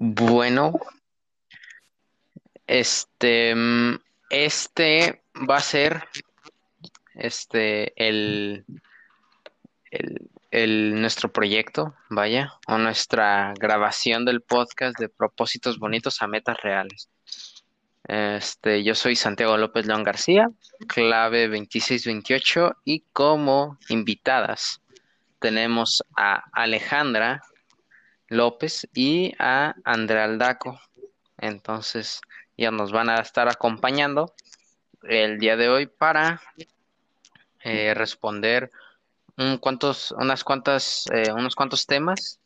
Bueno, este, mm, este va a ser este el, el, nuestro proyecto, vaya, o nuestra grabación del podcast de propósitos bonitos a metas reales. Este, yo soy Santiago López León García, clave 2628, y como invitadas tenemos a Alejandra López y a Andrea Aldaco. Entonces, ya nos van a estar acompañando el día de hoy para eh, responder un cuantos, unas cuantas, eh, unos cuantos temas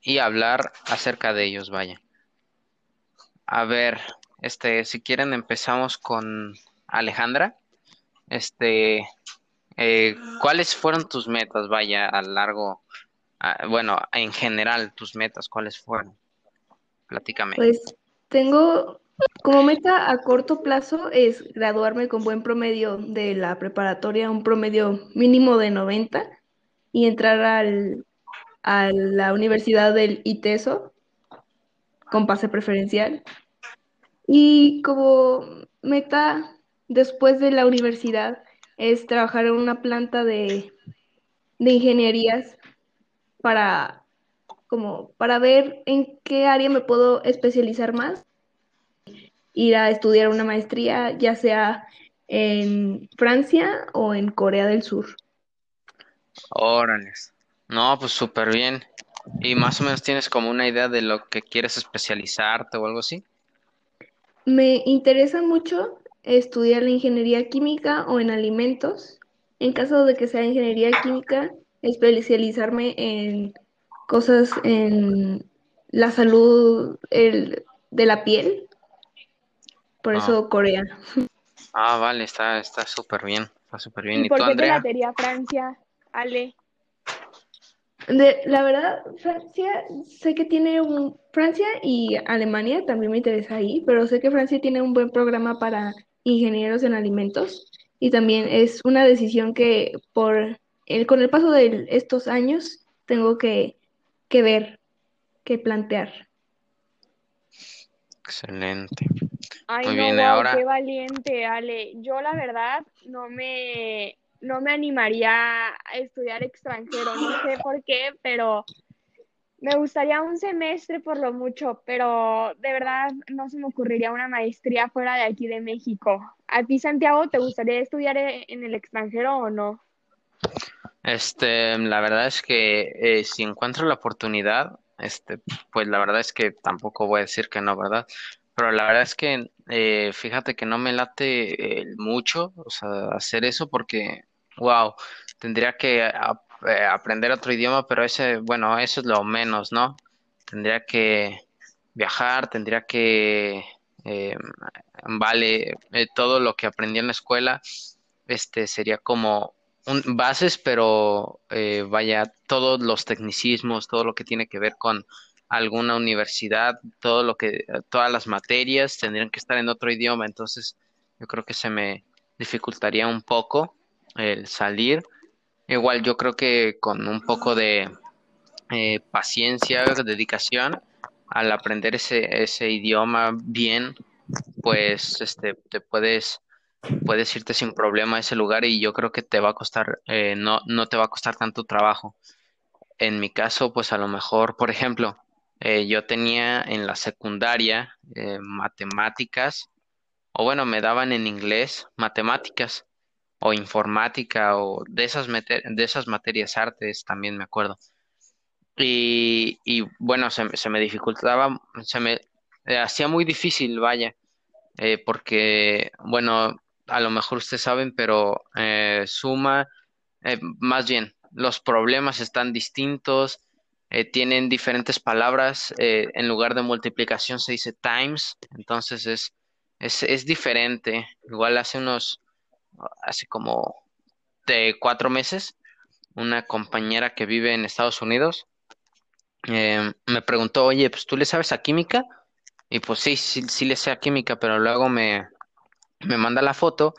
y hablar acerca de ellos, vaya. A ver, este, si quieren empezamos con Alejandra. Este, eh, ¿cuáles fueron tus metas, vaya, a largo, bueno, en general, tus metas, ¿cuáles fueron? Platícame. Pues tengo como meta a corto plazo es graduarme con buen promedio de la preparatoria, un promedio mínimo de 90 y entrar al, a la Universidad del ITESO con pase preferencial. Y como meta después de la universidad es trabajar en una planta de, de ingenierías para como para ver en qué área me puedo especializar más, ir a estudiar una maestría, ya sea en Francia o en Corea del Sur. Órales. No, pues súper bien. ¿Y más o menos tienes como una idea de lo que quieres especializarte o algo así? Me interesa mucho estudiar la ingeniería química o en alimentos. En caso de que sea ingeniería química, especializarme en cosas en la salud el- de la piel, por Ah, eso Corea. ah, vale, está, está súper bien, está súper bien. ¿Y ¿Y tú, por qué te Andrea? latería Francia, Ale? De, la verdad, Francia, sé que tiene un, Francia y Alemania también me interesa ahí, pero sé que Francia tiene un buen programa para ingenieros en alimentos y también es una decisión que por el, con el paso de estos años tengo que, que ver, que plantear. Excelente. Ay, Muy no, bien, wow, ahora, qué valiente, Ale. Yo la verdad no me, no me animaría a estudiar extranjero, no sé por qué, pero me gustaría un semestre por lo mucho, pero de verdad no se me ocurriría una maestría fuera de aquí de México. ¿A ti, Santiago, te gustaría estudiar en el extranjero o no? Este, la verdad es que eh, si encuentro la oportunidad, este, pues la verdad es que tampoco voy a decir que no, ¿verdad? Pero la verdad es que eh, fíjate que no me late eh, mucho, hacer eso porque, wow, tendría que ap- aprender otro idioma, pero ese, bueno, eso es lo menos, ¿no? Tendría que viajar, tendría que, vale, todo lo que aprendí en la escuela, este, sería como un, bases, pero eh, vaya, todos los tecnicismos, todo lo que tiene que ver con alguna universidad, todo lo que, todas las materias tendrían que estar en otro idioma, entonces yo creo que se me dificultaría un poco el salir. Igual yo creo que con un poco de eh, paciencia, dedicación al aprender ese, ese idioma bien, pues este, te puedes, puedes irte sin problema a ese lugar y yo creo que te va a costar, eh, no, no te va a costar tanto trabajo. En mi caso, pues a lo mejor, por ejemplo, eh, yo tenía en la secundaria eh, matemáticas, o bueno, me daban en inglés matemáticas o informática o de esas, de esas materias artes también me acuerdo. Y, y bueno, se, se me dificultaba, se me hacía muy difícil, vaya, porque, bueno, a lo mejor ustedes saben, pero eh, suma, eh, más bien, los problemas están distintos, eh, tienen diferentes palabras, eh, en lugar de multiplicación se dice times, entonces es, es, es diferente. Igual hace unos, hace como de cuatro meses, una compañera que vive en Estados Unidos, eh, me preguntó, oye, pues tú le sabes a química? Y pues sí, sí, sí le sé a química, pero luego me, me manda la foto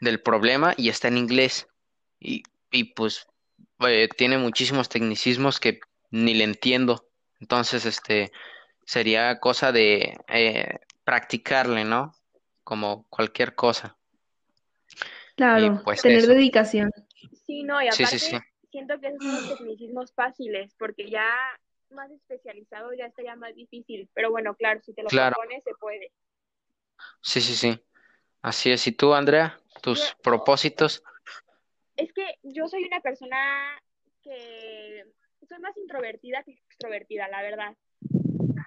del problema y está en inglés. Y, y pues eh, tiene muchísimos tecnicismos que ni le entiendo. Entonces, este, sería cosa de eh, practicarle, ¿no? Como cualquier cosa. Claro, pues tener eso. dedicación. Sí, no, y Sí, sí, sí. aparte siento que esos son los tecnicismos fáciles, porque ya más especializado ya estaría más difícil. Pero bueno, claro, si te lo Claro. propones, se puede. Sí, sí, sí. Así es. ¿Y tú, Andrea? ¿Tus Yo- propósitos? Es que yo soy una persona que soy más introvertida que extrovertida, la verdad.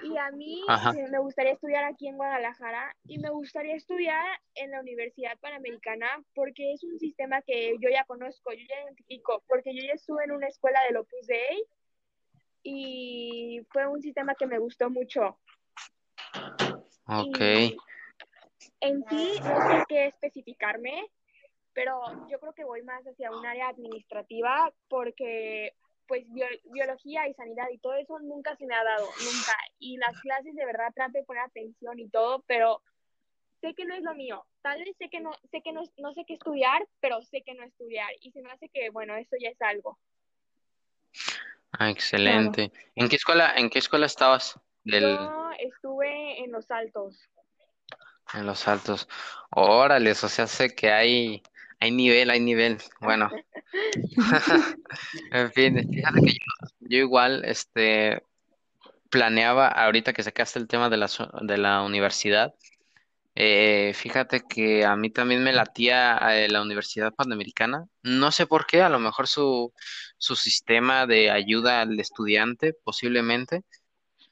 Y a mí Ajá. eh, me gustaría estudiar aquí en Guadalajara y me gustaría estudiar en la Universidad Panamericana porque es un sistema que yo ya conozco, yo ya identifico, porque yo ya estuve en una escuela del Opus Dei y fue un sistema que me gustó mucho. Ok. Y en sí no sé qué especificarme, pero yo creo que voy más hacia un área administrativa porque pues bio- biología y sanidad y todo eso nunca se me ha dado, nunca. Y las clases de verdad trato de poner atención y todo, pero sé que no es lo mío. Tal vez sé que no sé que no, no sé qué estudiar, pero sé que no estudiar y se me hace que bueno, eso ya es algo. Ah, excelente. ¿En qué escuela, en qué escuela estabas? Del, Yo estuve en Los Altos. En los altos. Órale, o sea, sé que hay, hay nivel, hay nivel. Bueno, en fin, fíjate que yo, igual, este, planeaba, ahorita que sacaste el tema de la, de la universidad, eh, fíjate que a mí también me latía eh, la Universidad Panamericana. No sé por qué, a lo mejor su, su sistema de ayuda al estudiante, posiblemente,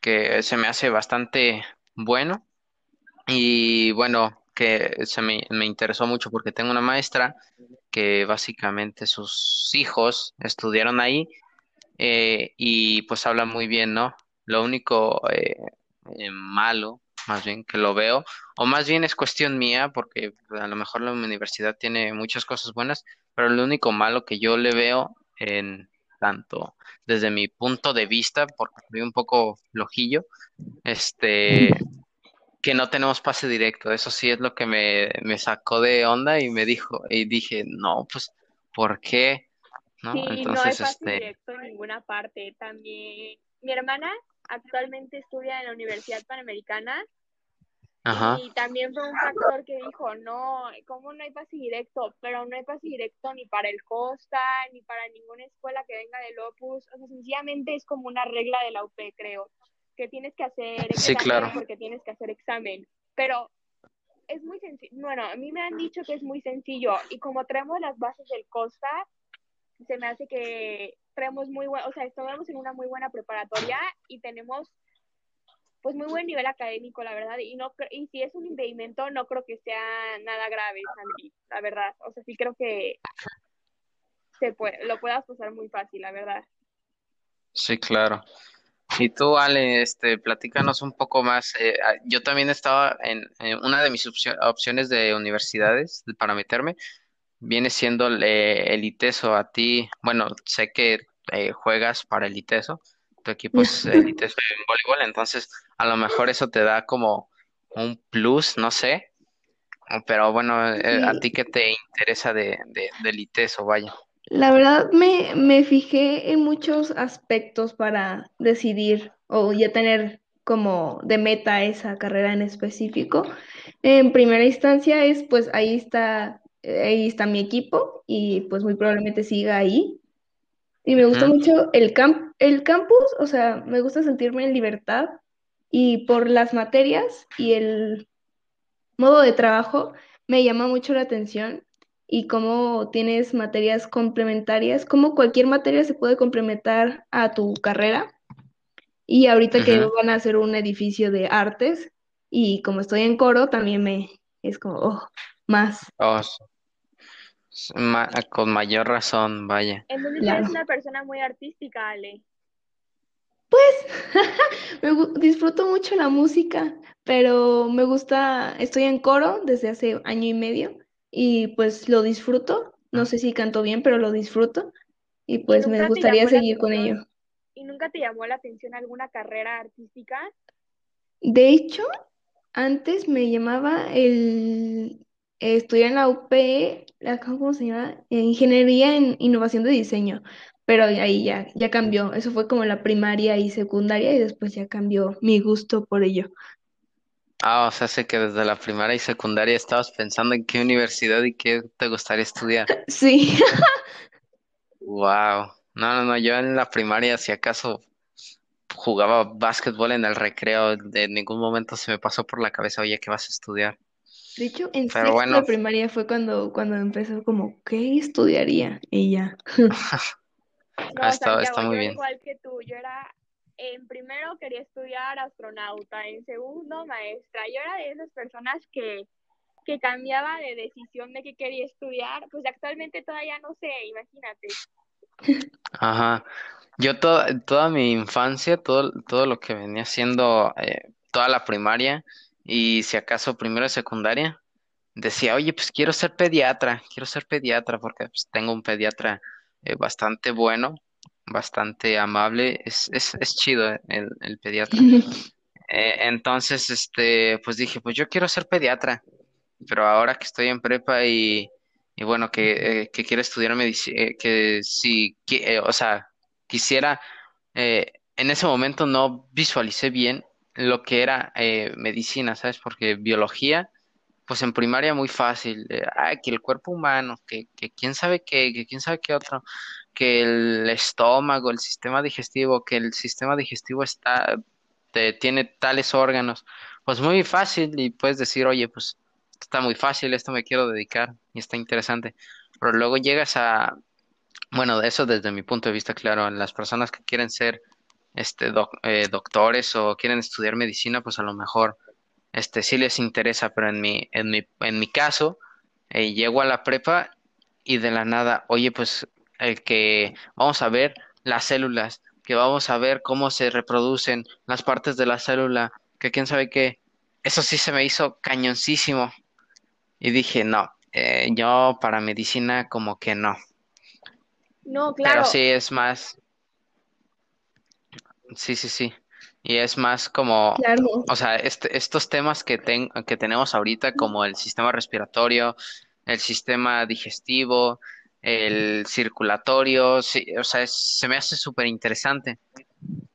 que se me hace bastante bueno. Y bueno, que se me, me interesó mucho porque tengo una maestra que básicamente sus hijos estudiaron ahí eh, y pues habla muy bien, ¿no? Lo único eh, eh, malo, más bien que lo veo, o más bien es cuestión mía, porque a lo mejor la universidad tiene muchas cosas buenas, pero lo único malo que yo le veo en tanto desde mi punto de vista, porque soy un poco flojillo, este, que no tenemos pase directo. Eso sí es lo que me, me sacó de onda y me dijo, y dije, no, pues, ¿por qué? ¿No? Sí, no hay Entonces, pase este, directo en ninguna parte. También mi hermana actualmente estudia en la Universidad Panamericana ajá, y también fue un factor que dijo, no, ¿cómo no hay pase directo? Pero no hay pase directo ni para el Costa, ni para ninguna escuela que venga del Opus. O sea, sencillamente es como una regla de la UP, creo, que tienes que hacer Sí, examen claro. porque tienes que hacer examen. Pero es muy sencillo. Bueno, a mí me han dicho que es muy sencillo y como traemos las bases del Costa, se me hace que traemos muy buen, o sea, estamos en una muy buena preparatoria y tenemos pues muy buen nivel académico, la verdad, y no y si es un impedimento no creo que sea nada grave, Sandy, la verdad. O sea, sí creo que se puede, lo puedas pasar muy fácil, la verdad. Sí, claro. Y tú, Ale, este, platícanos un poco más. Eh, ah, yo también estaba en, en una de mis opcio- opciones de universidades de- para meterme, viene siendo el, eh, el ITESO. A ti, bueno, sé que eh, juegas para el ITESO, tu equipo es el ITESO en voleibol, entonces a lo mejor eso te da como un plus, no sé, pero bueno, eh, ¿a ti qué te interesa de, de, del ITESO? Vaya. La verdad me, me fijé en muchos aspectos para decidir o ya tener como de meta esa carrera en específico. En primera instancia es pues ahí está, ahí está mi equipo y pues muy probablemente siga ahí. Y me gusta mucho el camp, el campus, o sea, me gusta sentirme en libertad y por las materias y el modo de trabajo me llama mucho la atención y cómo tienes materias complementarias, cómo cualquier materia se puede complementar a tu carrera. Y ahorita que van a hacer un edificio de artes y como estoy en coro, también me es como, oh, más, Oh, ma- con mayor razón, vaya. Entonces claro. eres una persona muy artística, Ale. Me gu- disfruto mucho la música, pero me gusta, estoy en coro desde hace año y medio y pues lo disfruto. No sé si canto bien, pero lo disfruto y ¿Y pues me gustaría seguir con ello. ¿Y nunca te llamó la atención alguna carrera artística? De hecho, antes me llamaba el estudiar en la UP, la- ¿cómo se llama? Eh, Ingeniería en Innovación de Diseño, pero ahí ya, ya cambió. Eso fue como la primaria y secundaria y después ya cambió mi gusto por ello. Ah, o sea, sé que desde la primaria y secundaria estabas pensando en qué universidad y qué te gustaría estudiar. Sí, Wow. No, no, no, yo en la primaria, si acaso jugaba básquetbol en el recreo, de ningún momento se me pasó por la cabeza, oye, ¿qué vas a estudiar? de hecho, en Pero sexto de primaria fue cuando, cuando empezó como, ¿qué estudiaría? Y ya. ah, No, está, está muy yo bien. igual que tú, yo era, en primero quería estudiar astronauta, en segundo maestra. Yo era de esas personas que, que cambiaba de decisión de qué quería estudiar, pues actualmente todavía no sé, imagínate. Ajá. Yo toda, toda mi infancia, todo, todo lo que venía haciendo, eh, toda la primaria y si acaso primero y secundaria, decía, oye, pues quiero ser pediatra, quiero ser pediatra porque pues, tengo un pediatra eh, bastante bueno, bastante amable, es, es, es chido eh, el, el pediatra. Eh, entonces, este, pues dije, pues yo quiero ser pediatra, pero ahora que estoy en prepa y, y bueno, que, eh, que quiero estudiar medicina, que si, eh, o sea, quisiera, en ese momento no visualicé bien lo que era medicina, ¿sabes? Porque biología, pues en primaria muy fácil, eh, ay, que el cuerpo humano, que, que quién sabe qué, que quién sabe qué otro, que el estómago, el sistema digestivo, que el sistema digestivo está tiene tales órganos. Pues muy fácil y puedes decir, oye, pues está muy fácil, esto me quiero dedicar y está interesante. Pero luego llegas a, bueno, eso desde mi punto de vista, claro, las personas que quieren ser este eh, doctores o quieren estudiar medicina, pues a lo mejor este sí les interesa, pero en mi, en mi, en mi caso, eh, llego a la prepa y de la nada, oye, pues el que vamos a ver las células, que vamos a ver cómo se reproducen las partes de la célula, que quién sabe qué. Eso sí se me hizo cañoncísimo. Y dije, no, eh, yo para medicina como que no. No, Pero claro, sí es más, sí, sí, sí. Y es más como, Claro, o sea, este, estos temas que, ten- que tenemos ahorita, como el sistema respiratorio, el sistema digestivo, el circulatorio, sí, o sea, es- se me hace súper interesante.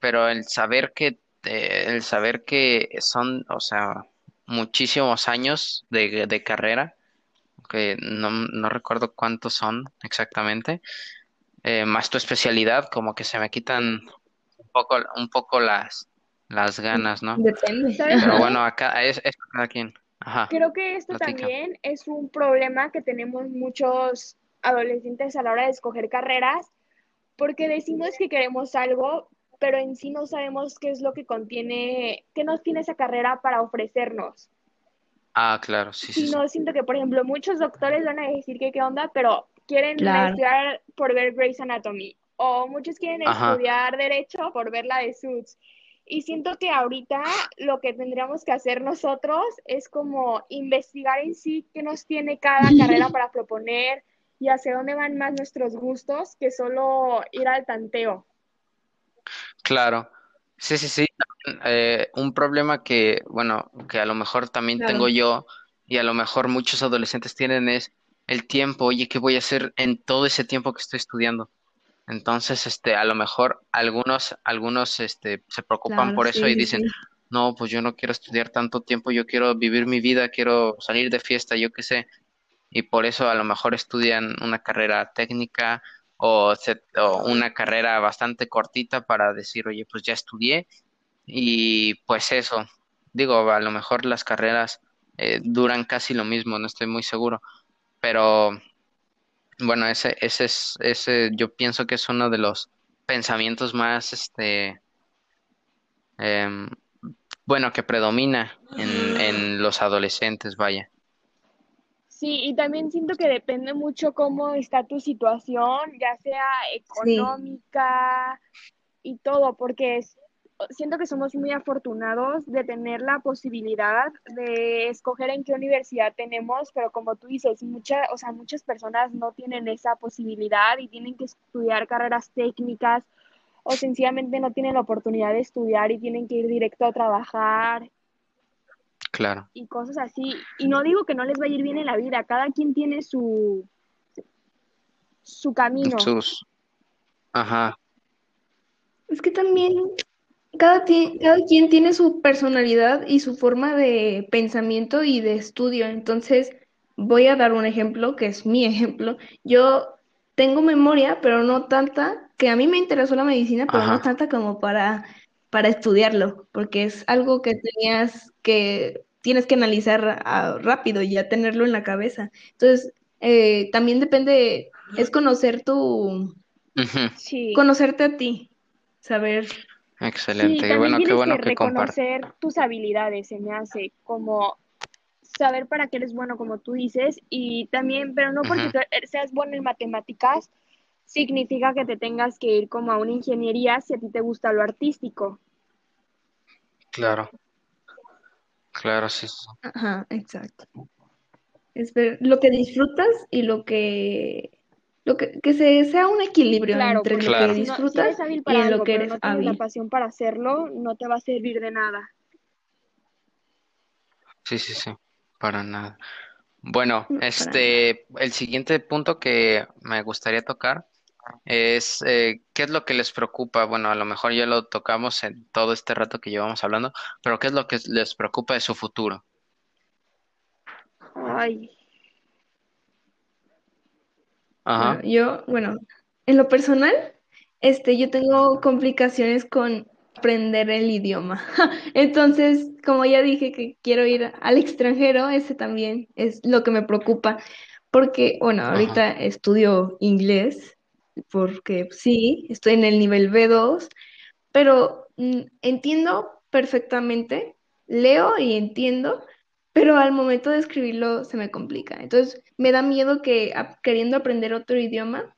pero el saber que eh, el saber que son, o sea, muchísimos años de, de carrera, que no, no recuerdo cuántos son exactamente, eh, más tu especialidad, como que se me quitan un poco, un poco las, las ganas, ¿no? depende. ¿sabes Pero bueno, acá es, es cada quien. Ajá, Creo que esto platica. también es un problema que tenemos muchos adolescentes a la hora de escoger carreras, porque decimos que queremos algo, pero en sí no sabemos qué es lo que contiene, qué nos tiene esa carrera para ofrecernos. Ah, claro, sí, sí, sí. no, siento que, por ejemplo, muchos doctores van a decir que qué onda, pero quieren Claro, estudiar por ver Grey's Anatomy, o muchos quieren Ajá, estudiar Derecho por ver la de Suits. Y siento que ahorita lo que tendríamos que hacer nosotros es como investigar en sí qué nos tiene cada carrera para proponer y hacia dónde van más nuestros gustos que solo ir al tanteo. claro. Sí, sí, sí. Eh, un problema que, bueno, que a lo mejor también tengo yo y a lo mejor muchos adolescentes tienen es el tiempo. Oye, ¿qué voy a hacer en todo ese tiempo que estoy estudiando? Entonces, este, a lo mejor algunos, algunos, este, se preocupan claro, por eso sí, y dicen, sí. no, pues yo no quiero estudiar tanto tiempo, yo quiero vivir mi vida, quiero salir de fiesta, yo qué sé y por eso a lo mejor estudian una carrera técnica o, una carrera bastante cortita para decir, oye, pues ya estudié y pues eso, digo, a lo mejor las carreras eh, duran casi lo mismo, no estoy muy seguro, pero bueno, ese, ese es, ese yo pienso que es uno de los pensamientos más, este, em, bueno, que predomina en, en los adolescentes, vaya. Sí, y también siento que depende mucho cómo está tu situación, ya sea Sí, económica y todo, porque es- siento que somos muy afortunados de tener la posibilidad de escoger en qué universidad tenemos, pero como tú dices, mucha, o sea, muchas personas no tienen esa posibilidad y tienen que estudiar carreras técnicas o sencillamente no tienen la oportunidad de estudiar y tienen que ir directo a trabajar Claro, y cosas así. Y no digo que no les va a ir bien en la vida, cada quien tiene su, su camino. sus, Ajá, Es que también cada, cada quien tiene su personalidad y su forma de pensamiento y de estudio. Entonces, voy a dar un ejemplo que es mi ejemplo. Yo tengo memoria, pero no tanta, que a mí me interesó la medicina, pero no tanta como para, para estudiarlo, porque es algo que tenías que, tienes que analizar rápido y ya tenerlo en la cabeza. Entonces, eh, también depende, es conocer tu, Sí. conocerte a ti, saber. Excelente. Bueno, qué que bueno que comparte. reconocer tus habilidades, se me hace, como saber para qué eres bueno, como tú dices, y también, pero no porque tú er- seas bueno en matemáticas, significa que te tengas que ir como a una ingeniería si a ti te gusta lo artístico. Claro, claro, sí. Ajá, exacto. Es ver lo que disfrutas y lo que, lo que, que se, sea un equilibrio Claro, entre lo que Claro, si no, si disfrutas y lo que eres no tienes la pasión para hacerlo, no te va a servir de nada. sí, sí, sí, para nada. Bueno, No, para nada. este, el siguiente punto que me gustaría tocar es eh, qué es lo que les preocupa. Bueno, a lo mejor ya lo tocamos en todo este rato que llevamos hablando, pero qué es lo que les preocupa de su futuro. Ay, Ajá, yo, bueno, en lo personal, este, yo tengo complicaciones con aprender el idioma. Entonces, como ya dije que quiero ir al extranjero, ese también es lo que me preocupa, porque, bueno, ajá, ahorita estudio inglés, porque sí, estoy en el nivel B2, pero mm, entiendo perfectamente, leo y entiendo, pero al momento de escribirlo se me complica. Entonces, me da miedo que a- queriendo aprender otro idioma,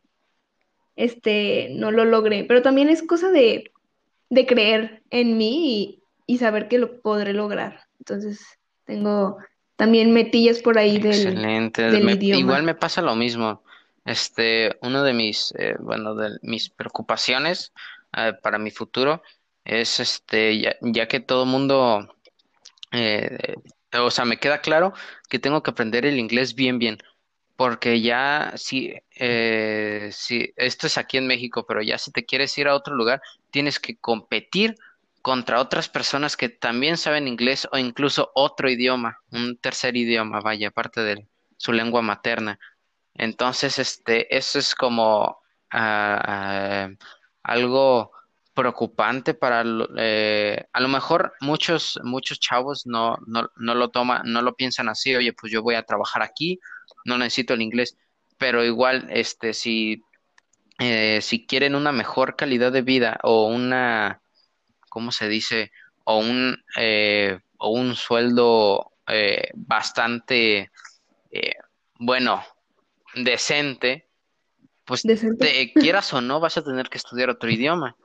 este, no lo logre, pero también es cosa de, de creer en mí y, y saber que lo podré lograr. Entonces, tengo también metillas por ahí del, excelente. del Me- igual idioma. me pasa lo mismo. Este, uno de mis, eh, bueno, de mis preocupaciones eh, para mi futuro es este, ya, ya que todo mundo Eh, o sea, me queda claro que tengo que aprender el inglés bien, bien, porque ya si, eh, si esto es aquí en México, pero ya si te quieres ir a otro lugar, tienes que competir contra otras personas que también saben inglés o incluso otro idioma, un tercer idioma, vaya, aparte de su lengua materna. Entonces, este, eso es como ah, algo preocupante para, eh, a lo mejor muchos, muchos chavos no, no, no lo toman, no lo piensan así, oye, pues yo voy a trabajar aquí, no necesito el inglés, pero igual, este, si, eh, si quieren una mejor calidad de vida o una, ¿cómo se dice? O un, eh, o un sueldo eh, bastante, eh, bueno, decente pues Decente. te quieras o no, vas a tener que estudiar otro idioma.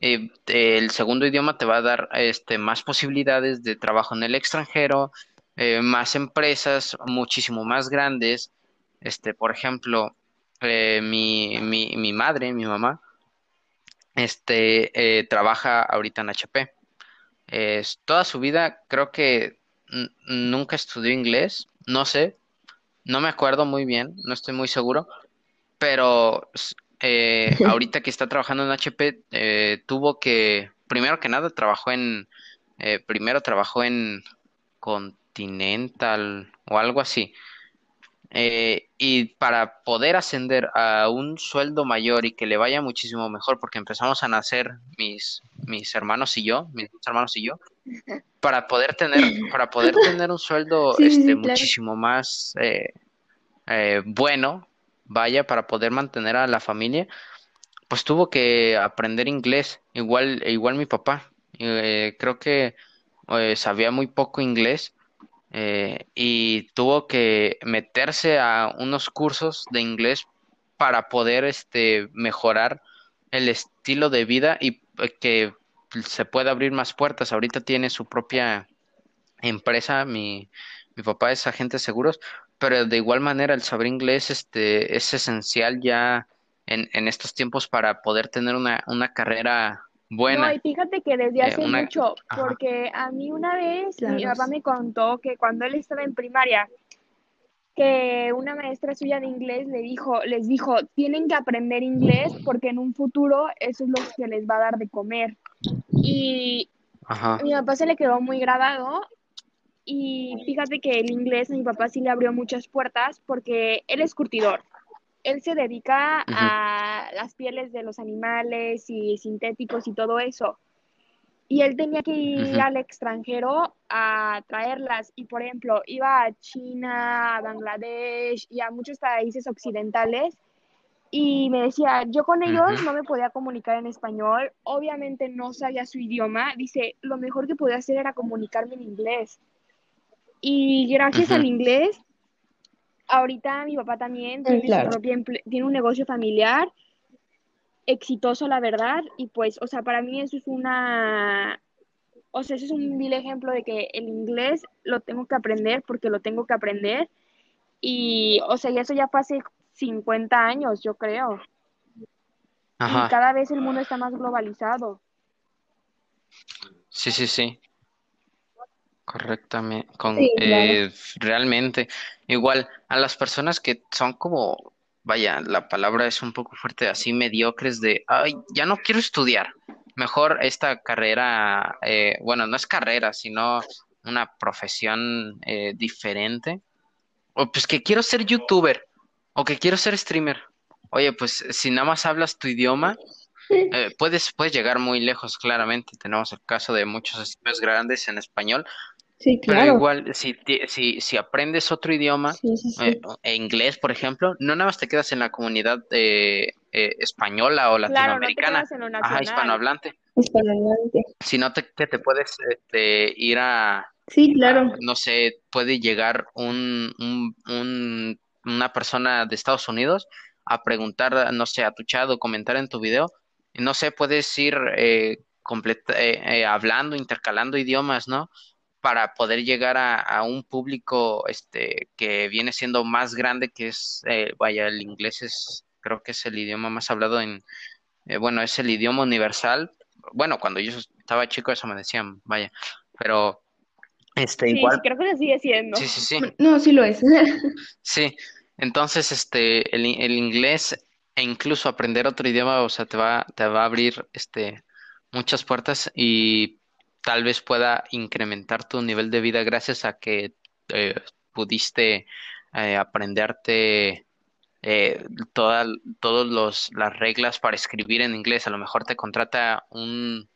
Eh, el segundo idioma te va a dar este, más posibilidades de trabajo en el extranjero, eh, más empresas, muchísimo más grandes. Este, por ejemplo, eh, mi, mi, mi madre, mi mamá, este, trabaja ahorita en HP. Toda su vida creo que nunca estudió inglés, no sé, no me acuerdo muy bien, no estoy muy seguro pero eh, ahorita que está trabajando en HP, eh, tuvo que, primero que nada, trabajó en, eh, primero trabajó en Continental o algo así. Eh, y para poder ascender a un sueldo mayor y que le vaya muchísimo mejor, porque empezamos a nacer mis, mis hermanos y yo, mis hermanos y yo, para poder tener, para poder tener un sueldo Sí, este, claro. muchísimo más eh, eh, bueno, vaya, para poder mantener a la familia, pues tuvo que aprender inglés, igual, igual mi papá. Creo que sabía muy poco inglés eh, y tuvo que meterse a unos cursos de inglés para poder este, mejorar el estilo de vida y eh, que se pueda abrir más puertas. Ahorita tiene su propia empresa, mi, mi papá es agente de seguros, pero de igual manera el saber inglés este, es esencial ya en, en estos tiempos para poder tener una, una carrera No, y buena. fíjate que desde eh, hace una, mucho, ajá, porque a mí una vez mi papá me contó que cuando él estaba en primaria, que una maestra suya de inglés le dijo, les dijo, tienen que aprender inglés porque en un futuro eso es lo que les va a dar de comer. Y Ajá. a mi papá se le quedó muy grabado y fíjate que el inglés a mi papá sí le abrió muchas puertas porque él es curtidor. Él se dedica a las pieles de los animales y sintéticos y todo eso. Y él tenía que ir al extranjero a traerlas. Y por ejemplo, iba a China, a Bangladesh y a muchos países occidentales. Y me decía, yo con ellos no me podía comunicar en español. Obviamente no sabía su idioma. Dice, lo mejor que podía hacer era comunicarme en inglés. Y gracias al inglés, ahorita mi papá también tiene su claro. propia emple- tiene un negocio familiar exitoso, la verdad, y pues, o sea, para mí eso es una, o sea, eso es un vil ejemplo de que el inglés lo tengo que aprender porque lo tengo que aprender, y, o sea, y eso ya fue hace 50 años, yo creo, y Ajá. cada vez el mundo está más globalizado. Sí, sí, sí. Correctamente. Con, Sí, eh, realmente. Igual, a las personas que son como, vaya, la palabra es un poco fuerte, así mediocres de, ay, ya no quiero estudiar. Mejor esta carrera, eh, bueno, no es carrera, sino una profesión eh, diferente. O pues que quiero ser youtuber o que quiero ser streamer. Oye, pues si nada más hablas tu idioma, eh, puedes, puedes llegar muy lejos, claramente. Tenemos el caso de muchos streamers grandes en español, Sí, pero claro. igual, si, si, si aprendes otro idioma, Sí, sí, sí. eh, e inglés, por ejemplo, no nada más te quedas en la comunidad eh, eh, española o Claro, no te latinoamericana, en lo ajá, hispanohablante, Hispanohablante. sino te, que te puedes este, ir a, Sí, a, claro. no sé, puede llegar un, un, un- una persona de Estados Unidos a preguntar, no sé, a tu chat o comentar en tu video, no sé, puedes ir eh, complet- eh, hablando, intercalando idiomas, ¿no? Para poder llegar a, a un público este, que viene siendo más grande, que es, eh, vaya, el inglés es, creo que es el idioma más hablado en, eh, bueno, es el idioma universal. Bueno, cuando yo estaba chico eso me decían, vaya, pero este, Sí, sí, igual, creo que se sigue siendo. sí, sí, sí. No, sí lo es. Sí, entonces este el, el inglés e incluso aprender otro idioma, o sea, te va, te va a abrir este muchas puertas y tal vez pueda incrementar tu nivel de vida gracias a que eh, pudiste eh, aprenderte eh, toda, todos los las reglas para escribir en inglés. A lo mejor te contrata un,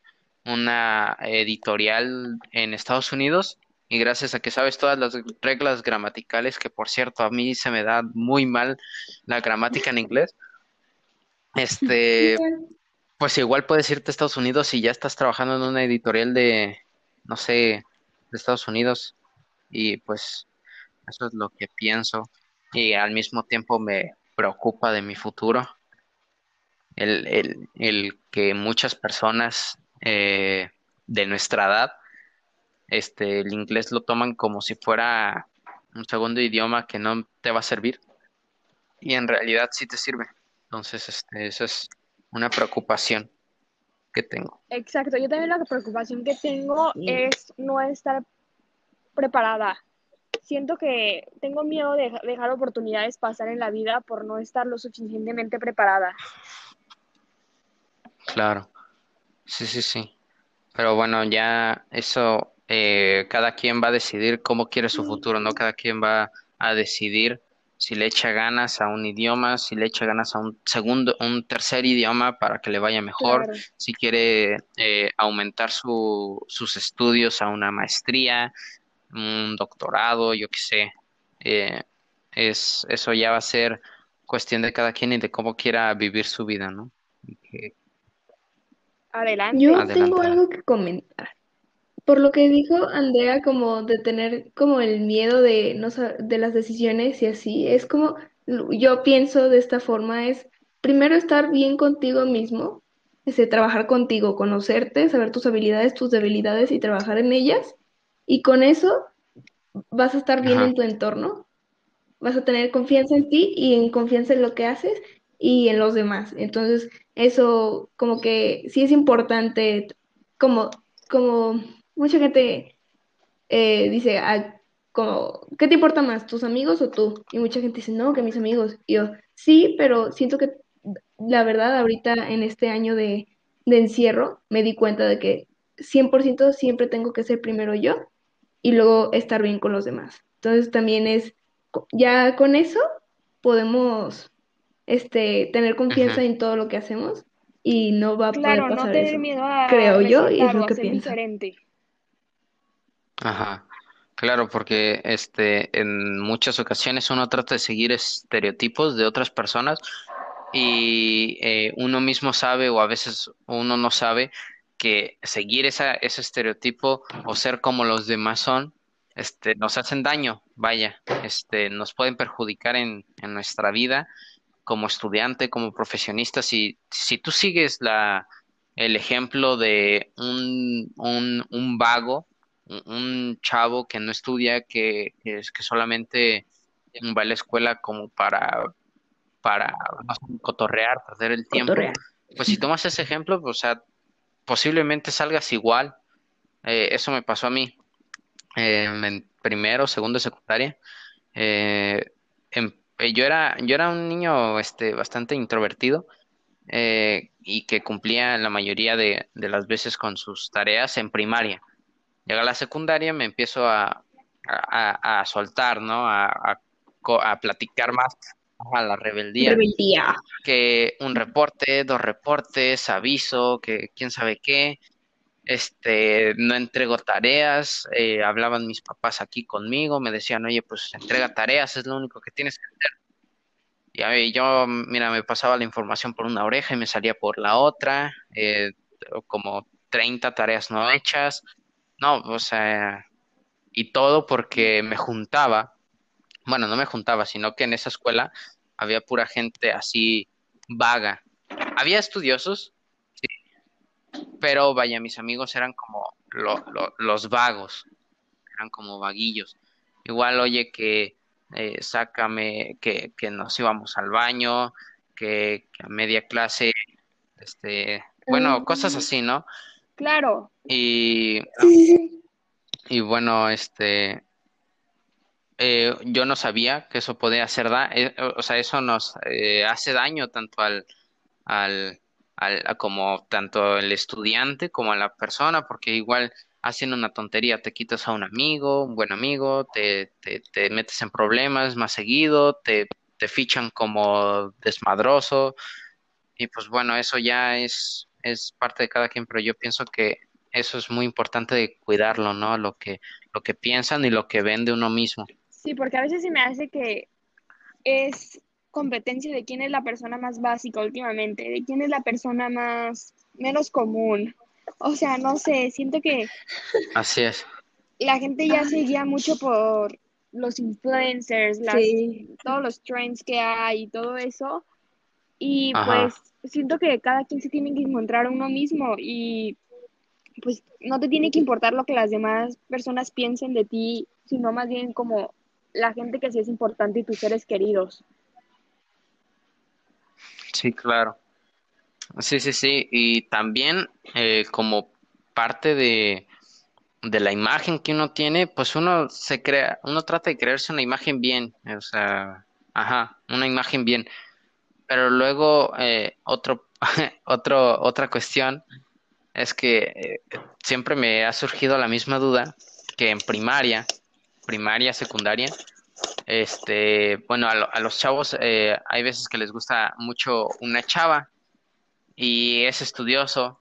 una editorial en Estados Unidos y gracias a que sabes todas las reglas gramaticales, que por cierto a mí se me da muy mal la gramática en inglés, este, pues igual puedes irte a Estados Unidos y ya estás trabajando en una editorial de, no sé, de Estados Unidos. Y pues eso es lo que pienso. Y al mismo tiempo me preocupa de mi futuro, el, el, el que muchas personas eh, de nuestra edad, este, el inglés lo toman como si fuera un segundo idioma que no te va a servir. Y en realidad sí te sirve. Entonces, este, esa es una preocupación que tengo. Exacto, yo también la preocupación que tengo es no estar preparada. Siento que tengo miedo de dejar oportunidades pasar en la vida por no estar lo suficientemente preparada. Claro, sí, sí, sí. Pero bueno, ya eso, eh, cada quien va a decidir cómo quiere su futuro, ¿no? Cada quien va a decidir si le echa ganas a un idioma, si le echa ganas a un segundo, un tercer idioma para que le vaya mejor, Claro. si quiere eh, aumentar su, sus estudios a una maestría, un doctorado, yo qué sé. Eh, es, eso ya va a ser cuestión de cada quien y de cómo quiera vivir su vida, ¿no? Que- Adelante. Yo Adelante, tengo algo que comentar. Por lo que dijo Andrea, como de tener como el miedo de, no de las decisiones y así, es como, yo pienso de esta forma, es primero estar bien contigo mismo, este, trabajar contigo, conocerte, saber tus habilidades, tus debilidades y trabajar en ellas. Y con eso vas a estar bien Ajá. en tu entorno, vas a tener confianza en ti y en confianza en lo que haces y en los demás. Entonces, eso como que sí es importante, como, como mucha gente eh, dice, "Ah, como, ¿qué te importa más, tus amigos o tú? Y mucha gente dice, no, que mis amigos. Y yo, sí, pero siento que la verdad ahorita en este año de, de encierro me di cuenta de que 100% siempre tengo que ser primero yo y luego estar bien con los demás. Entonces también es, ya con eso podemos este, tener confianza en todo lo que hacemos y no va a Claro, poder no pasar tener eso. miedo a Creo yo y es lo que pienso. diferente. Ajá. Claro, porque este, en muchas ocasiones uno trata de seguir estereotipos de otras personas y eh, uno mismo sabe o a veces uno no sabe que seguir esa, ese estereotipo o ser como los demás son, este, nos hacen daño, vaya, este, nos pueden perjudicar en, en nuestra vida como estudiante, como profesionista. Si, si tú sigues la, el ejemplo de un, un, un vago, un, chavo que no estudia, que, que es que solamente va a la escuela como para, para cotorrear, perder el tiempo, Cotorrear. pues si tomas ese ejemplo, pues, o sea, posiblemente salgas igual. Eh, eso me pasó a mí eh, en primero, segundo, secundaria. Eh, em- eh, yo era, yo era un niño este, bastante introvertido eh, y que cumplía la mayoría de, de las veces con sus tareas en primaria. Llega a la secundaria, me empiezo a, a, a- soltar, ¿no? A, a platicar más a la rebeldía Rebeldía. que un reporte, dos reportes, aviso, que quién sabe qué, este, no entrego tareas, eh, hablaban mis papás aquí conmigo, me decían, oye, pues entrega tareas, es lo único que tienes que hacer. Y a mí, yo, mira, me pasaba la información por una oreja y me salía por la otra, eh, como 30 tareas no hechas, no, o sea, y todo porque me juntaba, bueno, no me juntaba, sino que en esa escuela había pura gente así vaga. Había estudiosos, sí, pero vaya, mis amigos eran como lo- lo- los vagos, eran como vaguillos. Igual, oye, que eh, sácame, que, que nos íbamos al baño, que, que a media clase, este, bueno, cosas así, ¿no? Claro, Y, y bueno, este, eh, yo no sabía que eso podía hacer daño, o sea, eso nos eh, hace daño tanto al, al, al- a como tanto el estudiante como a la persona, porque igual hacen una tontería, te quitas a un amigo, un buen amigo, te, te, te metes en problemas más seguido, te, te fichan como desmadroso, y pues bueno, eso ya es, es parte de cada quien, pero yo pienso que eso es muy importante de cuidarlo, ¿no? Lo que, lo que piensan y lo que ven de uno mismo. sí, porque a veces se me hace que es competencia de quién es la persona más básica últimamente, de quién es la persona más menos común. O sea, no sé, siento que Así es. la gente ya se guía mucho por los influencers, las, Sí. todos los trends que hay y todo eso. Y Ajá. pues siento que cada quien se tiene que encontrar a uno mismo y pues no te tiene que importar lo que las demás personas piensen de ti, sino más bien como la gente que sí es importante y tus seres queridos. Sí, claro. Sí, sí, sí. Y también eh, como parte de, de la imagen que uno tiene, pues uno se crea, uno trata de crearse una imagen bien, o sea, ajá, una imagen bien. Pero luego eh, otro, otro, otra cuestión es que eh, siempre me ha surgido la misma duda que en primaria, primaria, secundaria, este, bueno, a, lo- a los chavos eh, hay veces que les gusta mucho una chava y es estudioso,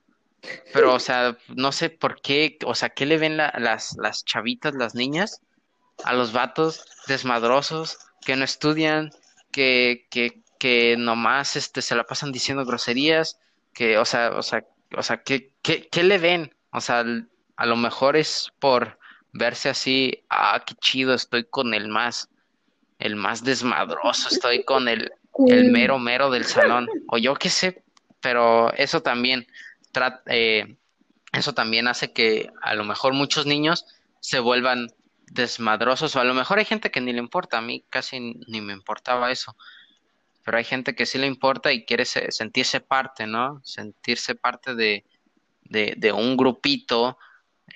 pero, o sea, no sé por qué, o sea, ¿qué le ven la- las, las chavitas, las niñas, a los vatos desmadrosos que no estudian, que, que, que nomás este, se la pasan diciendo groserías, que, o sea, o sea, o sea, ¿qué, qué, qué le ven? O sea, a lo mejor es por verse así, ah, qué chido, estoy con el más, el más desmadroso, estoy con el, el mero mero del salón, o yo qué sé, pero eso también eh, eso también hace que a lo mejor muchos niños se vuelvan desmadrosos, o a lo mejor hay gente que ni le importa, a mí casi ni me importaba eso, pero hay gente que sí le importa y quiere se- sentirse parte, ¿no? Sentirse parte de, de, de un grupito,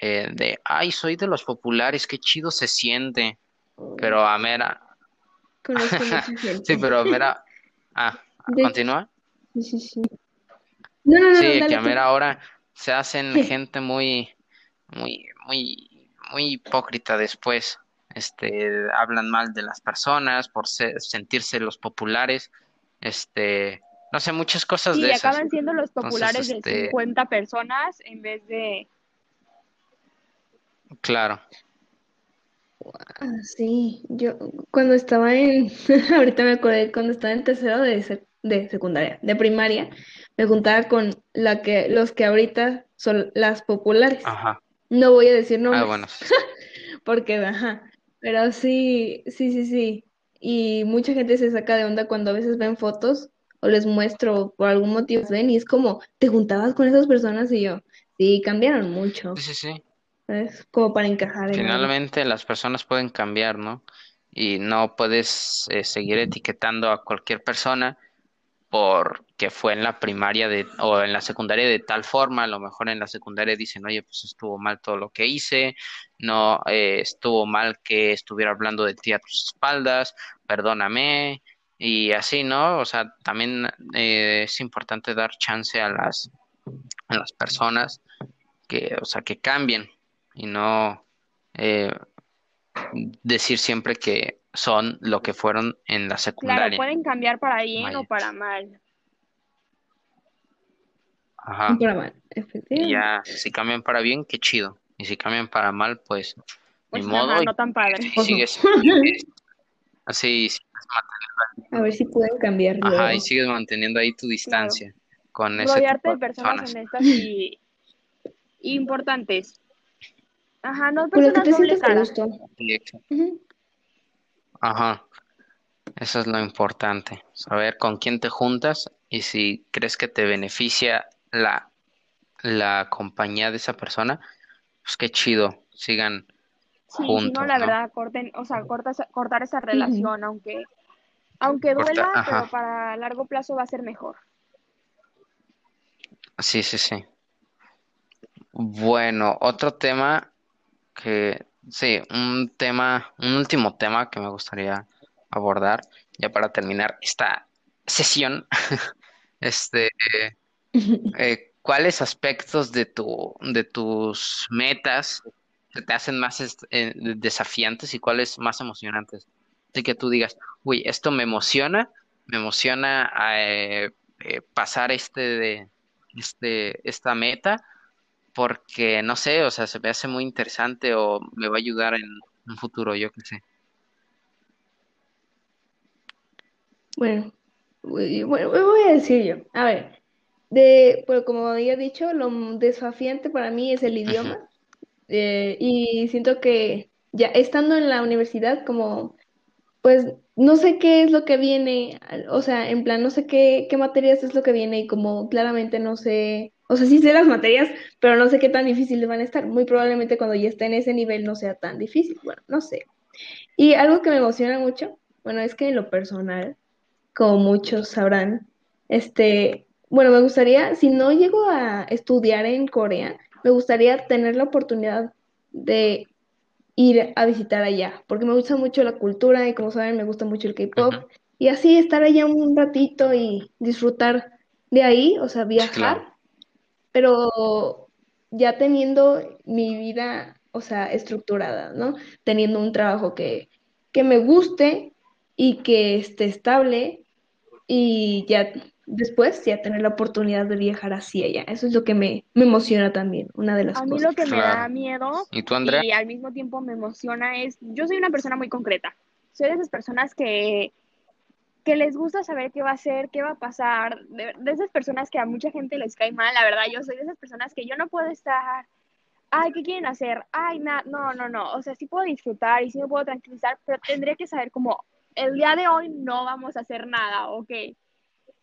eh, de, ay, soy de los populares, qué chido se siente. pero a mera... Conozco. Sí, pero a mera... Ah, ¿continúa? Sí, sí, sí. No, no, no, Sí, que a mera hora se hacen gente muy, muy, muy, muy hipócrita después. Este, hablan mal de las personas por se- sentirse los populares. Este, no sé, muchas cosas Sí, de y esas. acaban siendo los Entonces, populares de este- 50 personas en vez de... Claro. Ah, sí, yo cuando estaba en, ahorita me acordé, cuando estaba en tercero de, sec- de secundaria, de primaria, me juntaba con la que, los que ahorita son las populares. Ajá. No voy a decir Ah, nombres, bueno. sí. porque, ajá, pero sí, sí, sí, sí. Y mucha gente se saca de onda cuando a veces ven fotos o les muestro por algún motivo, ven, y es como, ¿te juntabas con esas personas? Y yo, sí, cambiaron mucho, Sí, sí, sí. ¿sabes? Como para encajar en. Finalmente las personas pueden cambiar, ¿no? Y no puedes eh, seguir etiquetando a cualquier persona porque fue en la primaria de, o en la secundaria de tal forma, a lo mejor en la secundaria dicen, oye, pues estuvo mal todo lo que hice, no eh, estuvo mal que estuviera hablando de ti a tus espaldas, perdóname, y así, ¿no? O sea, también eh, es importante dar chance a las, a las personas que, o sea, que cambien y no eh, decir siempre que son lo que fueron en la Claro, secundaria. pueden cambiar para bien Vaya. o para mal. Ajá. Para mal, efectivamente. ya, si cambian para bien, qué chido. Y si cambian para mal, pues ni Pues modo. ajá, y no tan padre. y sigues, sigues- así, sigues A ver si pueden cambiar Ajá, luego. y sigues manteniendo ahí tu distancia con ese tipo de de personas personas. honestas y, importantes. Ajá, no Con lo que personas te doble cara. gusto. Sí, exacto. Ajá, eso es lo importante, saber con quién te juntas y si crees que te beneficia la, la compañía de esa persona, pues qué chido, sigan Sí, si no, la ¿no? verdad, corten, o sea, corta cortar esa relación, aunque, aunque Corta- duela, ajá. pero para largo plazo va a ser mejor. Sí, sí, sí. Bueno, otro tema que, sí, un tema, un último tema que me gustaría abordar, ya para terminar esta sesión, este, eh, ¿cuáles aspectos de tu, de tus metas se te hacen más eh, desafiantes y cuáles más emocionantes? Así que tú digas, uy, esto me emociona, me emociona eh, eh, pasar este de este, esta meta porque no sé, o sea, se me hace muy interesante o me va a ayudar en un futuro, yo qué sé. Bueno, bueno, me voy a decir yo. A ver, de, pues como había dicho, lo desafiante para mí es el idioma. Eh, y siento que ya estando en la universidad, como, pues no sé qué es lo que viene, o sea, en plan, no sé qué, qué materias es lo que viene y como claramente no sé, o sea, sí sé las materias, pero no sé qué tan difíciles van a estar. Muy probablemente cuando ya esté en ese nivel no sea tan difícil, bueno, no sé. Y algo que me emociona mucho, bueno, es que en lo personal, como muchos sabrán, este, bueno, me gustaría, si no llego a estudiar en Corea, me gustaría tener la oportunidad de ir a visitar allá, porque me gusta mucho la cultura y como saben, me gusta mucho el K-pop, y así estar allá un ratito y disfrutar de ahí, o sea, viajar, claro. Pero ya teniendo mi vida, o sea, estructurada, ¿no? Teniendo un trabajo que, que me guste y que esté estable y ya después ya tener la oportunidad de viajar hacia allá. Eso es lo que me, me emociona también, una de las A mí cosas. lo que me da miedo ¿Y tú, Andrea? y al mismo tiempo me emociona es, yo soy una persona muy concreta. Soy de esas personas que, que les gusta saber qué va a ser, qué va a pasar, de, de esas personas que a mucha gente les cae mal, la verdad, yo soy de esas personas que yo no puedo estar, ay, ¿qué quieren hacer? Ay, na- no, no, no, o sea, sí puedo disfrutar y sí me puedo tranquilizar, pero tendría que saber como, el día de hoy no vamos a hacer nada, ¿ok?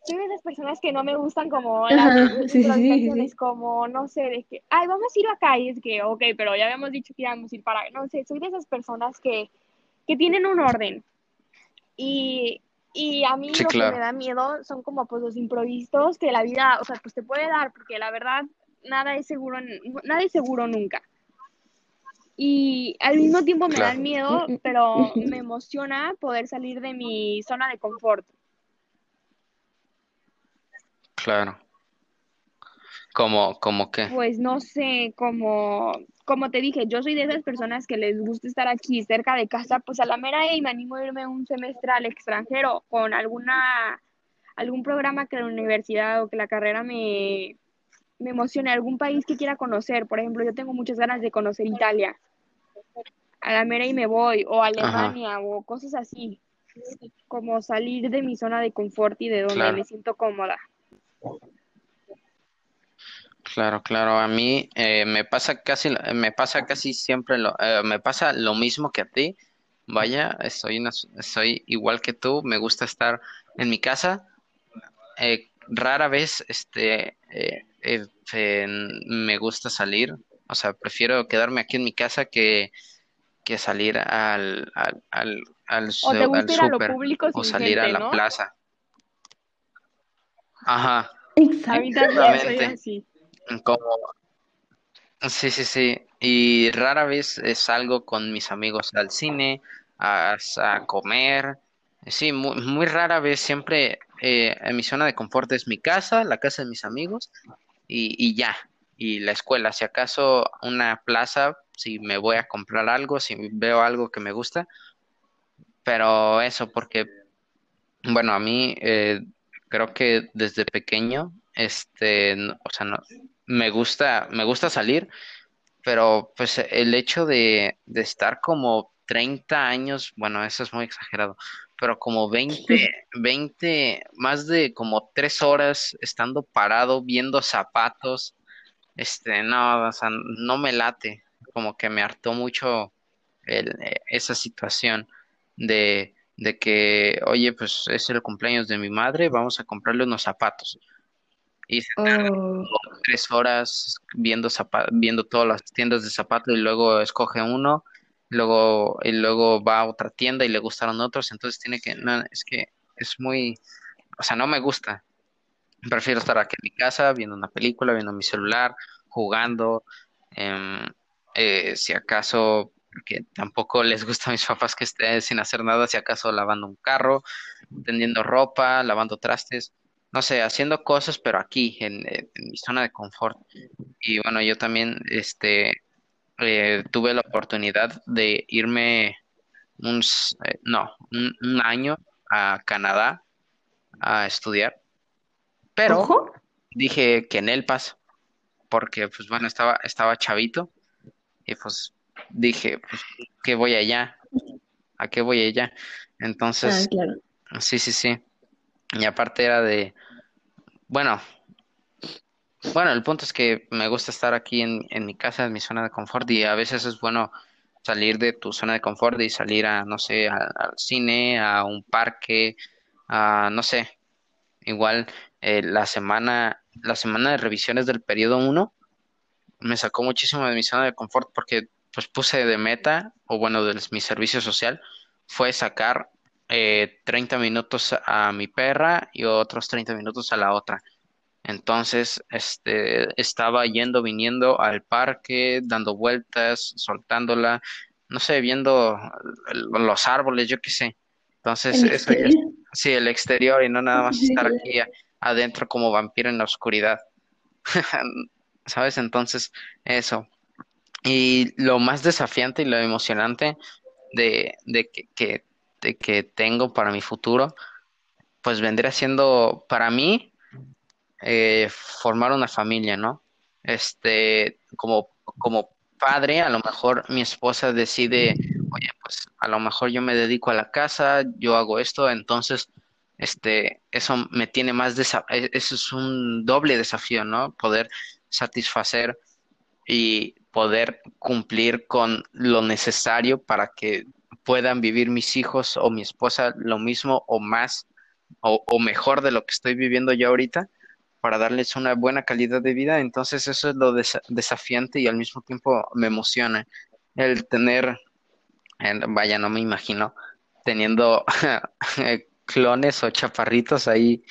Soy de esas personas que no me gustan como las Ajá, sí, sí, sí, como, no sé, de que, ay, vamos a ir acá, y es que, ok, pero ya habíamos dicho que íbamos a ir para, no sé, soy de esas personas que, que tienen un orden. Y, y a mí Sí, lo que me da miedo son como pues los imprevistos que la vida, o sea, pues te puede dar, porque la verdad, nada es seguro, nada es seguro nunca. y al mismo tiempo me Claro. dan miedo, pero me emociona poder salir de mi zona de confort. Claro. Como, como que, Pues no sé, como, como te dije, yo soy de esas personas que les gusta estar aquí cerca de casa, pues a la mera y me animo a irme un semestre al extranjero con alguna, algún programa que la universidad o que la carrera me, me emocione, algún país que quiera conocer. Por ejemplo, yo tengo muchas ganas de conocer Italia. A la mera y me voy, o Alemania, o cosas así, como salir de mi zona de confort y de donde Claro. me siento cómoda. Claro, claro. A mí eh, me pasa casi, me pasa casi siempre lo, eh, me pasa lo mismo que a ti. Vaya, soy una, soy igual que tú. Me gusta estar en mi casa. Eh, rara vez, este, eh, eh, eh, me gusta salir. O sea, prefiero quedarme aquí en mi casa que, que salir al, al, al, al, O su- te al gusta ir a lo súper público o salir a la ¿no? plaza. Ajá. Exactamente. Como, sí, sí, sí. Y rara vez salgo con mis amigos al cine, a, a comer. Sí, muy, muy rara vez. Siempre eh, en mi zona de confort es mi casa, la casa de mis amigos y, y ya. Y la escuela. Si acaso una plaza, si me voy a comprar algo, si veo algo que me gusta. Pero eso, porque, bueno, a mí eh, creo que desde pequeño, este, o sea, no, me gusta, me gusta salir, pero pues el hecho de, de estar como 30 años, bueno, eso es muy exagerado, pero como 20, 20, más de como tres horas estando parado viendo zapatos, este, no, o sea, no me late, como que me hartó mucho el- eh, esa situación de, de que, oye, pues es el cumpleaños de mi madre, vamos a comprarle unos zapatos. Y se Oh, tres horas viendo viendo todas las tiendas de zapatos y luego escoge uno, luego, y luego va a otra tienda y le gustaron otros, entonces tiene que, no, es que es muy, o sea, no me gusta. Prefiero estar aquí en mi casa viendo una película, viendo mi celular, jugando, em, eh, si acaso, que tampoco les gusta a mis papás que esté sin hacer nada, si acaso lavando un carro, tendiendo ropa, lavando trastes, no sé, haciendo cosas, pero aquí, en, en- en mi zona de confort. Y bueno, yo también, este, eh, tuve la oportunidad de irme un, eh, no, un, un año a Canadá a estudiar, pero ojo. dije que en El Paso, porque pues bueno, estaba, estaba chavito y pues dije, pues, ¿qué voy allá? ¿A qué voy allá? Ah, Entonces, claro. sí, sí, sí. Y aparte era de, bueno, bueno, el punto es que me gusta estar aquí en, en mi casa, en mi zona de confort, y a veces es bueno salir de tu zona de confort y salir a, no sé, al cine, a un parque, a, no sé, igual eh, la semana, la semana de revisiones del periodo uno me sacó muchísimo de mi zona de confort porque pues puse de meta, o bueno, de mi servicio social, fue sacar eh, 30 minutos a mi perra y otros 30 minutos a la otra. Entonces, este, estaba yendo, viniendo al parque, dando vueltas, soltándola, no sé, viendo los árboles, yo qué sé. Entonces, El eso es, sí, el exterior y no nada más estar aquí adentro como vampiro en la oscuridad. ¿Sabes? Entonces, eso. Y lo más desafiante y lo emocionante de, de que, que- de que tengo para mi futuro, pues vendría siendo para mí eh, formar una familia, ¿no? Este, como, como padre, a lo mejor mi esposa decide, oye, pues a lo mejor yo me dedico a la casa, yo hago esto, entonces, este, eso me tiene más, e- eso es un doble desafío, ¿no? Poder satisfacer y poder cumplir con lo necesario para que puedan vivir mis hijos o mi esposa lo mismo o más o, o mejor de lo que estoy viviendo yo ahorita para darles una buena calidad de vida. Entonces eso es lo desa- desafiante y al mismo tiempo me emociona el tener, eh, vaya, no me imagino teniendo eh, clones o chaparritos ahí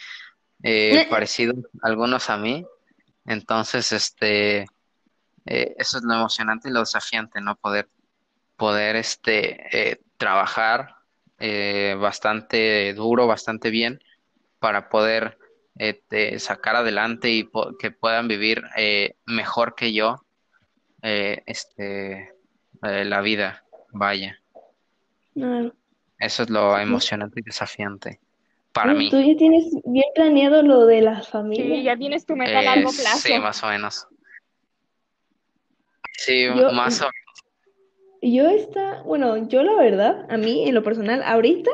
eh, parecidos algunos a mí. Entonces, este, eh, eso es lo emocionante y lo desafiante, ¿no? Poder, poder este, eh, trabajar eh, bastante duro, bastante bien para poder este, sacar adelante y que puedan vivir mejor que yo este, la vida, vaya. Eso es lo emocionante y desafiante para mí. Tú ya tienes bien planeado lo de la familia. Sí, ya tienes tu meta a largo plazo. Sí, más o menos. Sí, más o menos. Yo está, bueno, yo la verdad, a mí en lo personal, ahorita,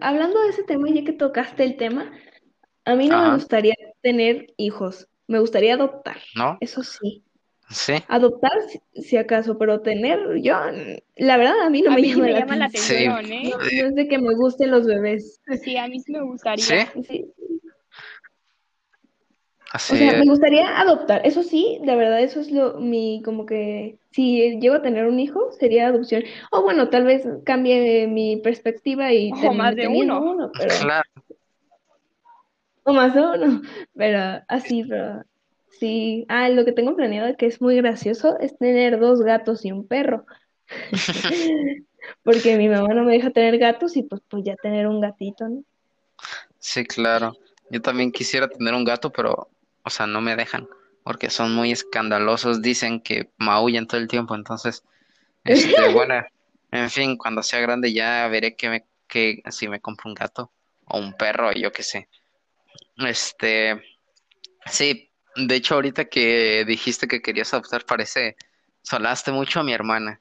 hablando de ese tema, ya que tocaste el tema, a mí no me gustaría tener hijos, me gustaría adoptar. ¿No? Eso sí. Sí. Adoptar, si, acaso, pero tener, yo, la verdad, a mí no me, llama, la atención. ¿eh? No, es de que me gusten los bebés. Sí, a mí sí me gustaría. Sí. Así o sea, me gustaría adoptar. Eso sí, la verdad, eso es lo, mi, como que, si llego a tener un hijo, sería adopción. O bueno, tal vez cambie mi perspectiva y o más de uno. pero... Claro. O más de uno, pero así, pero Sí, ah, lo que tengo planeado que es muy gracioso es tener dos gatos y un perro. Porque mi mamá no me deja tener gatos y pues, pues ya tener un gatito, ¿no? Sí, claro. Yo también quisiera tener un gato, pero, o sea, no me dejan porque son muy escandalosos. Dicen que maullan todo el tiempo, entonces, este, bueno, en fin, cuando sea grande ya veré que me, que si me compro un gato o un perro, yo qué sé. Este, sí, de hecho, ahorita que dijiste que querías adoptar, parece, solaste mucho a mi hermana,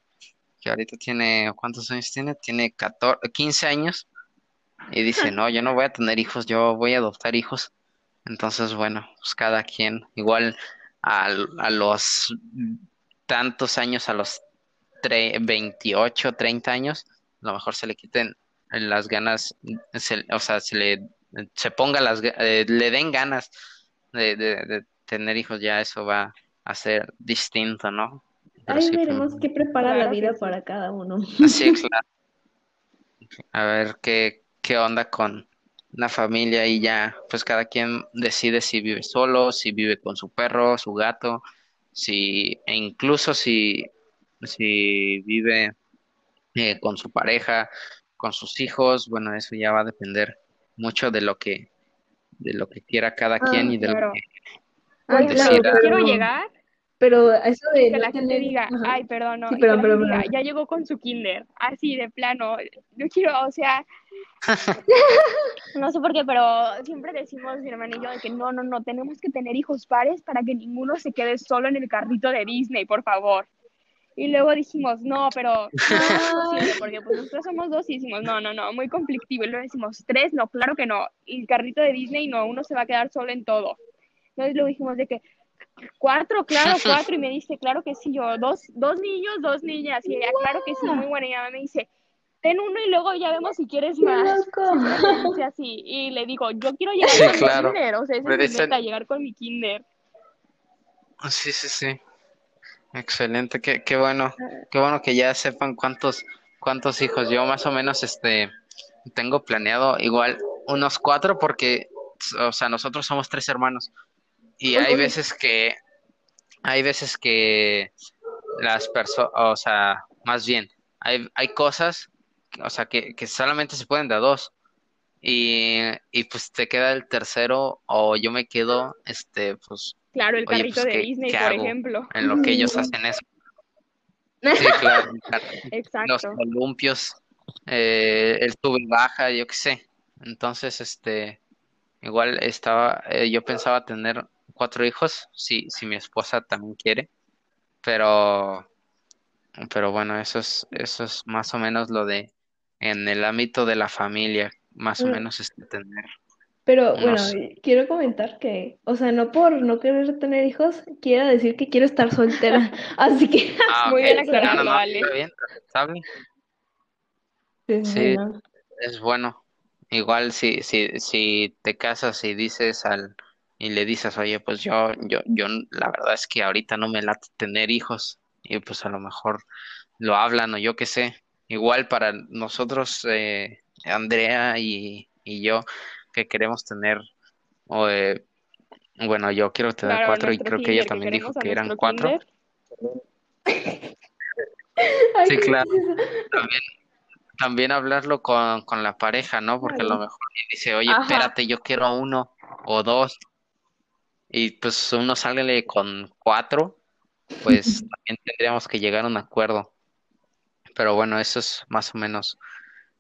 que ahorita tiene, ¿cuántos años tiene? Tiene 14, 15 años, y dice, no, yo no voy a tener hijos, yo voy a adoptar hijos. Entonces, bueno, pues cada quien, igual a, a los tantos años, a los 28, 30 años, a lo mejor se le quiten las ganas, o sea, se le se ponga las, eh, le den ganas de, de, tener hijos ya eso va a ser distinto, ¿no? Ahí veremos qué prepara la vida para cada uno. Sí, claro. A ver qué, qué onda con la familia y ya, pues cada quien decide si vive solo, si vive con su perro, su gato, si, e incluso si, si vive eh, con su pareja, con sus hijos, bueno, eso ya va a depender mucho de lo que, de lo que quiera cada ah, quien y de lo que Ay, claro, quiero llegar. Pero eso de que la gente diga, ay, perdón, no, pero, ya llegó con su kinder, así de plano, yo quiero, o sea, no sé por qué, pero siempre decimos mi hermano y yo de que no, no, no, tenemos que tener hijos pares para que ninguno se quede solo en el carrito de Disney, por favor. Y luego dijimos, no, pero no es posible, porque pues nosotros somos dos y decimos, no, no, no, muy conflictivo. Y luego decimos, tres, no, claro que no. Y el carrito de Disney, no, uno se va a quedar solo en todo. Entonces luego dijimos de que cuatro, claro, cuatro, y me dice, claro que sí, yo, dos, dos niños, dos niñas, y ella, claro que sí, muy buena, y ella me dice, ten uno y luego ya vemos si quieres más. Y así, y le digo, yo quiero llegar con mi kinder, o sea, es mi meta, llegar con mi kinder. Sí, sí, sí. Excelente, qué, qué bueno, qué bueno que ya sepan cuántos, cuántos hijos. Yo más o menos, este, tengo planeado igual unos cuatro porque o sea, nosotros somos tres hermanos y hay veces que, hay veces que las personas, o sea, más bien, hay, hay cosas, o sea, que, que solamente se pueden de dos. Y, y, pues te queda el tercero o yo me quedo, este, pues... Claro, el carrito pues, de Disney, por ejemplo. En lo que ellos hacen eso. Sí, claro. Exacto. Los columpios, eh, el sube y baja, yo qué sé. Entonces, este, Igual estaba, eh, yo pensaba tener cuatro hijos, si, si mi esposa también quiere, pero, pero bueno, eso es, eso es más o menos lo de en el ámbito de la familia, más o mm. menos es tener. Pero bueno, quiero comentar que, o sea, no por no querer tener hijos, quiero decir que quiero estar soltera. Así que ah, muy bien aclarado, vale. Sí, es bueno. Igual si, si, si te casas y dices al y le dices, oye, pues yo, yo, yo la verdad es que ahorita no me late tener hijos, y pues a lo mejor lo hablan o yo qué sé. Igual para nosotros, eh, Andrea y, y yo, que queremos tener, o, eh, bueno, yo quiero tener cuatro y creo que ella también dijo que eran cuatro. Sí, claro. También, también hablarlo con, con la pareja, ¿no? Porque a lo mejor dice, oye, Ajá. espérate, yo quiero uno o dos. Y pues uno sale con cuatro, pues también tendríamos que llegar a un acuerdo. Pero bueno, eso es más o menos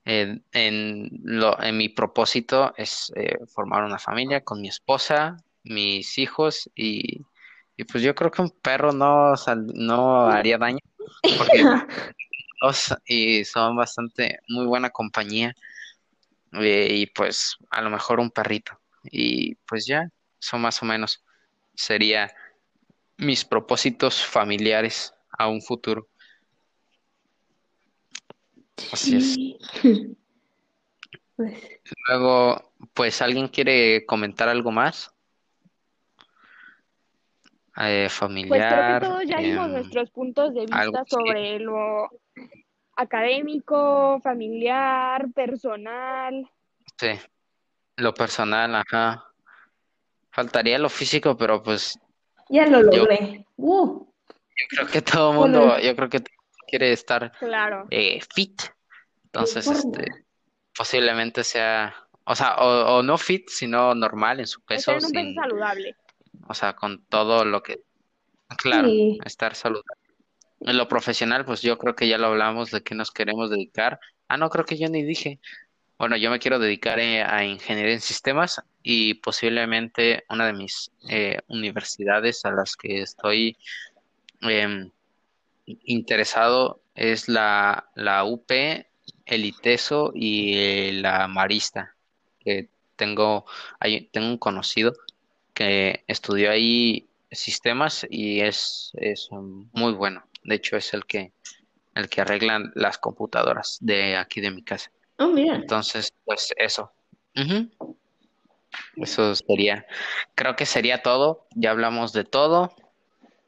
en, en lo, en mi propósito es eh, formar una familia con mi esposa, mis hijos y, y pues yo creo que un perro no, sal- no haría daño porque dos y son bastante muy buena compañía eh, y pues a lo mejor un perrito y pues ya, eso más o menos sería mis propósitos familiares a un futuro. Así es. Pues, Luego, pues, ¿alguien quiere comentar algo más? Eh, Pues creo que familiar, todos ya dimos em, nuestros puntos de vista sobre lo académico, familiar, personal. Sí, lo personal, ajá. Faltaría lo físico, pero pues ya lo yo, logré. ¡Uh! yo creo que todo el Bueno, mundo, yo creo que todo el mundo quiere estar Claro. eh, fit. en Entonces, forma. este, posiblemente sea, o sea, o, o no fit, sino normal en su Estar peso, en un peso saludable. o sea, con todo lo que, claro, Sí. estar saludable. En lo profesional, pues yo creo que ya lo hablamos de qué nos queremos dedicar. Ah, no, creo que yo ni dije. Bueno, yo me quiero dedicar eh, a ingeniería en sistemas y posiblemente una de mis eh, universidades a las que estoy em, interesado es la, la UP, el ITESO y eh, la Marista, que tengo, hay, tengo un conocido que estudió ahí sistemas y es, es muy bueno. De hecho, es el que, el que arregla las computadoras de aquí de mi casa. Oh, mira. Entonces, pues eso. Eso sería, creo que sería todo. Ya hablamos de todo.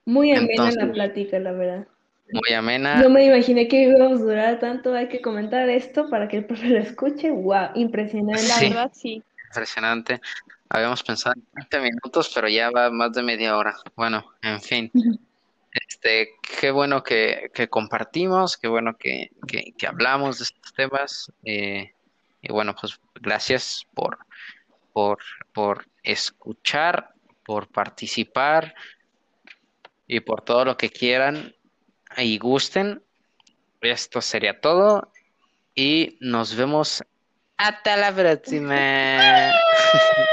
Muy amena Entonces, la plática, la verdad. muy amena. No me imaginé que íbamos a durar tanto. Hay que comentar esto para que el profe lo escuche. ¡Wow! Impresionante. La Sí, verdad, sí. impresionante. Habíamos pensado en 20 minutos, pero ya va más de media hora. Bueno, en fin. Este, qué bueno que, compartimos, qué bueno que, hablamos de estos temas. eh, y bueno, pues gracias por, por escuchar, por participar y por todo lo que quieran y gusten. Esto sería todo y nos vemos hasta la próxima.